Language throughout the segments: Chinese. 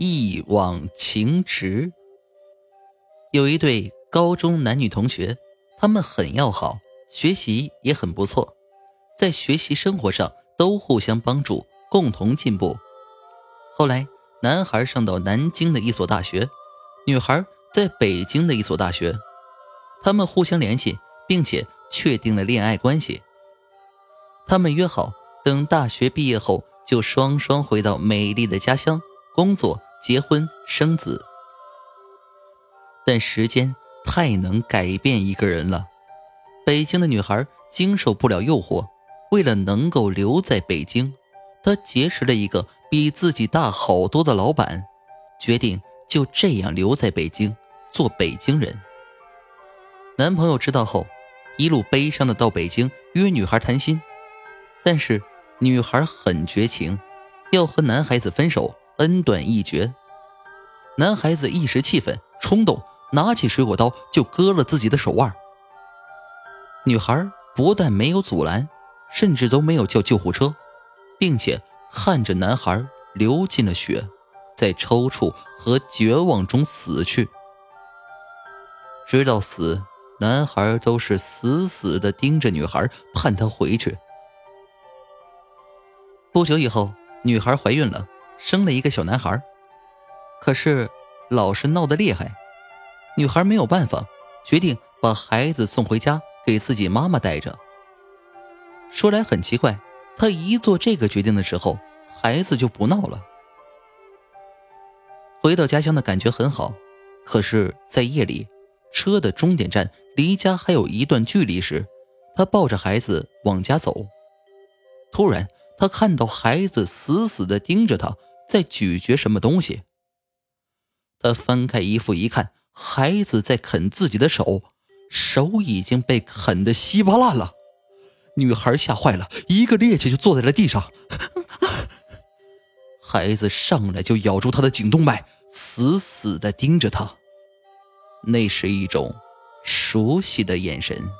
一往情迟。有一对高中男女同学，他们很要好，学习也很不错，在学习生活上都互相帮助，共同进步。后来，男孩上到南京的一所大学，女孩在北京的一所大学，他们互相联系，并且确定了恋爱关系。他们约好，等大学毕业后，就双双回到美丽的家乡工作、结婚、生子。但时间太能改变一个人了。北京的女孩经受不了诱惑，为了能够留在北京，她结识了一个比自己大好多的老板，决定就这样留在北京做北京人。男朋友知道后，一路悲伤的到北京约女孩谈心，但是女孩很绝情，要和男孩子分手，恩断义绝。男孩子一时气愤，冲动。拿起水果刀就割了自己的手腕。女孩不但没有阻拦，甚至都没有叫救护车，并且看着男孩流尽了血，在抽搐和绝望中死去。直到死，男孩都是死死的盯着女孩，盼她回去。不久以后，女孩怀孕了，生了一个小男孩，可是老是闹得厉害。女孩没有办法，决定把孩子送回家给自己妈妈带着。说来很奇怪，她一做这个决定的时候，孩子就不闹了。回到家乡的感觉很好，可是，在夜里，车的终点站离家还有一段距离时，她抱着孩子往家走。突然，她看到孩子死死的盯着她，在咀嚼什么东西。他翻开衣服一看。孩子在啃自己的手，手已经被啃得稀巴烂了。女孩吓坏了，一个趔趄就坐在了地上。孩子上来就咬住她的颈动脉，死死地盯着她。那是一种熟悉的眼神。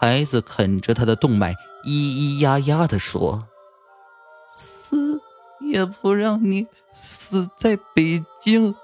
孩子啃着她的动脉，咿咿呀呀地说：“死也不让你死在北京。”